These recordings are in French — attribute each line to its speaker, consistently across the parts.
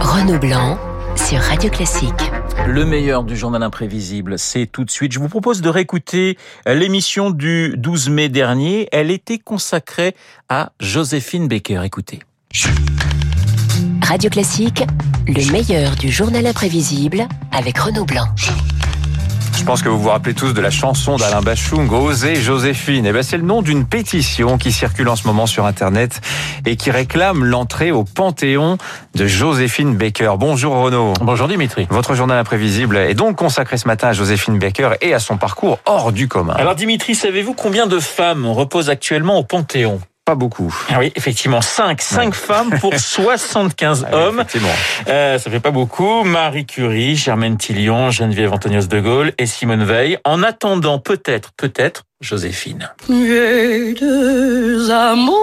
Speaker 1: Renaud Blanc sur Radio Classique.
Speaker 2: Le meilleur du journal imprévisible, c'est tout de suite. Je vous propose de réécouter l'émission du 12 mai dernier. Elle était consacrée à Joséphine Baker. Écoutez.
Speaker 1: Radio Classique, le meilleur du journal imprévisible avec Renaud Blanc.
Speaker 3: Je pense que vous vous rappelez tous de la chanson d'Alain Bachung, Osez Joséphine. Et ben, c'est le nom d'une pétition qui circule en ce moment sur Internet et qui réclame l'entrée au Panthéon de Joséphine Baker. Bonjour Renaud.
Speaker 2: Bonjour Dimitri.
Speaker 3: Votre journal imprévisible est donc consacré ce matin à Joséphine Baker et à son parcours hors du commun.
Speaker 2: Alors Dimitri, savez-vous combien de femmes reposent actuellement au Panthéon?
Speaker 3: Pas beaucoup.
Speaker 2: Ah oui, effectivement, 5. 5 femmes pour 75
Speaker 3: Ah oui,
Speaker 2: hommes.
Speaker 3: effectivement.
Speaker 2: Euh, ça fait pas beaucoup. Marie Curie, Germaine Tillion, Geneviève Antonios de Gaulle et Simone Veil. En attendant, peut-être, peut-être, Joséphine.
Speaker 4: J'ai deux amours,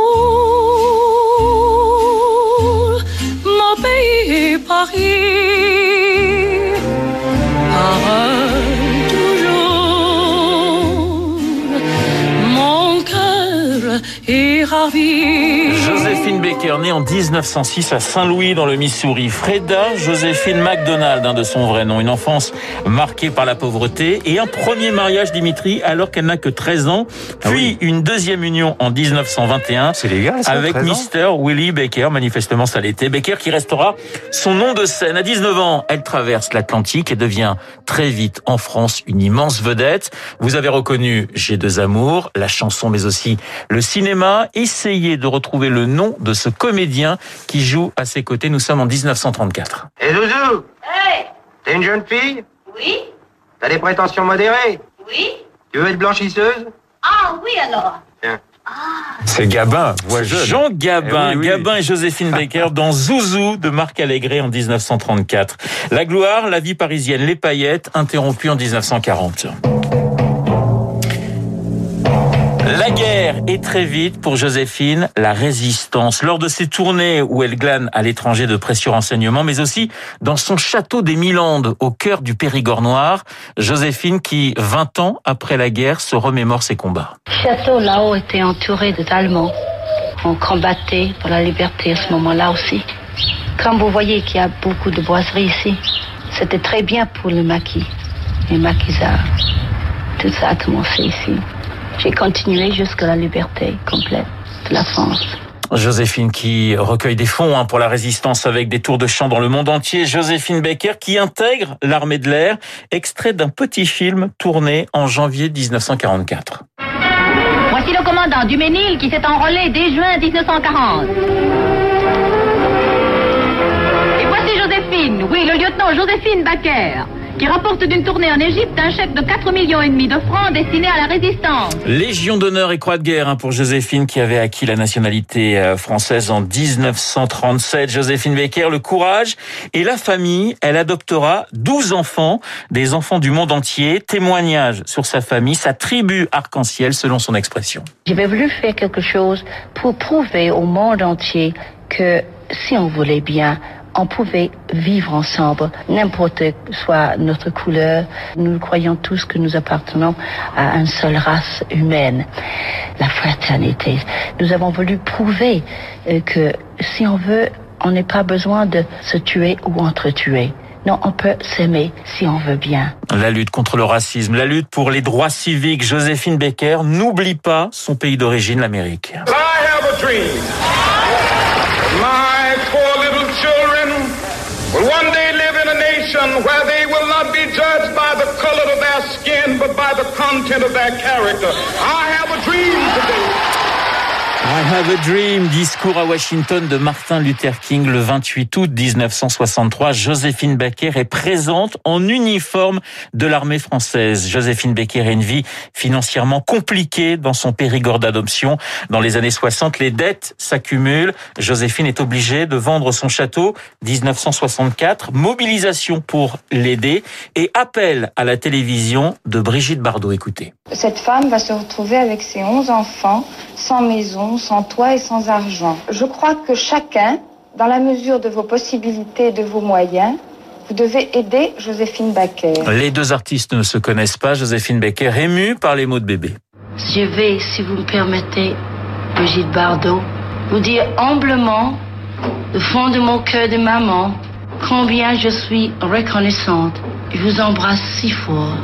Speaker 4: mon pays Paris. Ravi.
Speaker 2: Joséphine Baker, née en 1906 à Saint-Louis dans le Missouri. Freda Joséphine MacDonald, un de son vrai nom. Une enfance marquée par la pauvreté et un premier mariage, Dimitri, alors qu'elle n'a que 13 ans.
Speaker 3: Ah
Speaker 2: Puis une deuxième union en 1921
Speaker 3: C'est légal, ça,
Speaker 2: avec
Speaker 3: 13 ans
Speaker 2: Mr. Willie Baker. Manifestement, ça l'était. Baker qui restera son nom de scène. À 19 ans, elle traverse l'Atlantique et devient très vite en France une immense vedette. Vous avez reconnu J'ai deux amours, la chanson, mais aussi le cinéma. Essayez de retrouver le nom de ce comédien qui joue à ses côtés. Nous sommes en 1934.
Speaker 5: Et Zouzou,
Speaker 6: Hey
Speaker 5: t'es une jeune fille
Speaker 6: Oui
Speaker 5: T'as des prétentions modérées
Speaker 6: Oui
Speaker 5: Tu veux être blanchisseuse
Speaker 6: Ah oui alors
Speaker 3: C'est Gabin, voix jeune.
Speaker 2: Jean Gabin,
Speaker 3: Eh oui, oui.
Speaker 2: Gabin et Joséphine Baker dans Zouzou de Marc Allégret en 1934. La gloire, la vie parisienne, les paillettes, interrompue en 1940. La guerre et très vite pour Joséphine, la résistance. Lors de ses tournées où elle glane à l'étranger de précieux renseignements, mais aussi dans son château des Milandes, au cœur du Périgord noir, Joséphine qui, 20 ans après la guerre, se remémore ses combats.
Speaker 7: Château là-haut était entouré d'Allemands. On combattait pour la liberté à ce moment-là aussi. Comme vous voyez qu'il y a beaucoup de boiseries ici, c'était très bien pour le maquis, les maquisards. Tout ça a commencé ici. J'ai continué jusqu'à la liberté complète de la France.
Speaker 2: Joséphine qui recueille des fonds hein, pour la résistance avec des tours de chant dans le monde entier. Joséphine Baker qui intègre l'armée de l'air, extrait d'un petit film tourné en janvier 1944.
Speaker 8: Voici le commandant Duménil qui s'est enrôlé dès juin 1940. Et voici Joséphine, oui, le lieutenant Joséphine Baker, qui rapporte d'une tournée en Égypte un chèque de 4 millions et demi de francs destiné à la résistance.
Speaker 2: Légion d'honneur et croix de guerre hein, pour Joséphine qui avait acquis la nationalité euh, française en 1937. Joséphine Baker, le courage et la famille. Elle adoptera 12 enfants, des enfants du monde entier. Témoignage sur sa famille, sa tribu arc-en-ciel selon son expression.
Speaker 7: J'avais voulu faire quelque chose pour prouver au monde entier que si on voulait bien, on pouvait vivre ensemble, n'importe soit notre couleur. Nous croyons tous que nous appartenons à une seule race humaine, la fraternité. Nous avons voulu prouver euh, que si on veut, on n'a pas besoin de se tuer ou entretuer. Non, on peut s'aimer si on veut bien.
Speaker 2: La lutte contre le racisme, la lutte pour les droits civiques. Joséphine Baker n'oublie pas son pays d'origine, l'Amérique.
Speaker 9: I have a dream. Will one day live in a nation where they will not be judged by the color of their skin, but by the content of their character. I have a dream today.
Speaker 2: I have a dream, discours à Washington de Martin Luther King le 28 août 1963. Joséphine Baker est présente en uniforme de l'armée française. Joséphine Baker a une vie financièrement compliquée dans son périgord d'adoption. Dans les années 60, les dettes s'accumulent. Joséphine est obligée de vendre son château 1964. Mobilisation pour l'aider et appel à la télévision de Brigitte Bardot. Écoutez.
Speaker 10: Cette femme va se retrouver avec ses 11 enfants, sans maison, sans toit et sans argent. Je crois que chacun, dans la mesure de vos possibilités et de vos moyens, vous devez aider Joséphine Baker.
Speaker 2: Les deux artistes ne se connaissent pas. Joséphine Baker émue par les mots de bébé.
Speaker 7: Je vais, si vous me permettez, Brigitte Bardot, vous dire humblement du fond de mon cœur de maman, combien je suis reconnaissante. Je vous embrasse si fort,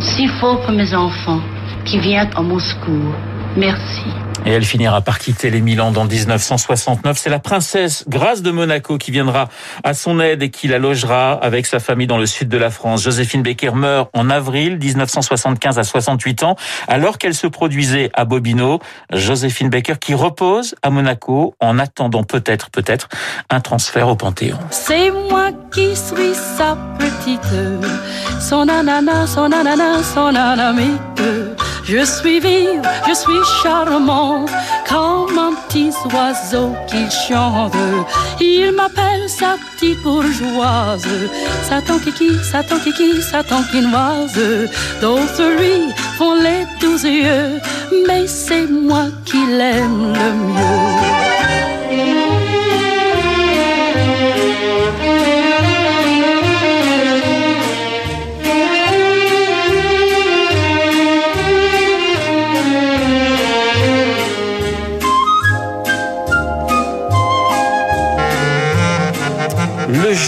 Speaker 7: si fort pour mes enfants qui viennent à Moscou. Merci.
Speaker 2: Et elle finira par quitter les Milan dans 1969. C'est la princesse Grâce de Monaco qui viendra à son aide et qui la logera avec sa famille dans le sud de la France. Joséphine Becker meurt en avril 1975 à 68 ans, alors qu'elle se produisait à Bobino. Joséphine Becker qui repose à Monaco en attendant peut-être, peut-être, un transfert au Panthéon.
Speaker 4: C'est moi qui suis sa petite, son ananas, son ananas, son anamite. Je suis vive, je suis charmante, comme un petit oiseau qui chante. Il m'appelle sa petite bourgeoise, Satan kiki, Satan kiki, Satan quinoise. D'autres lui font les douze yeux, mais c'est moi qui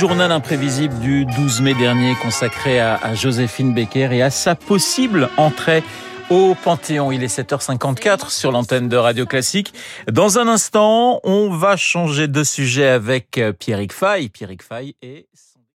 Speaker 2: journal imprévisible du 12 mai dernier consacré à, Joséphine Becker et à sa possible entrée au Panthéon. Il est 7h54 sur l'antenne de Radio Classique. Dans un instant, on va changer de sujet avec Pierrick Fay. Pierrick Fay et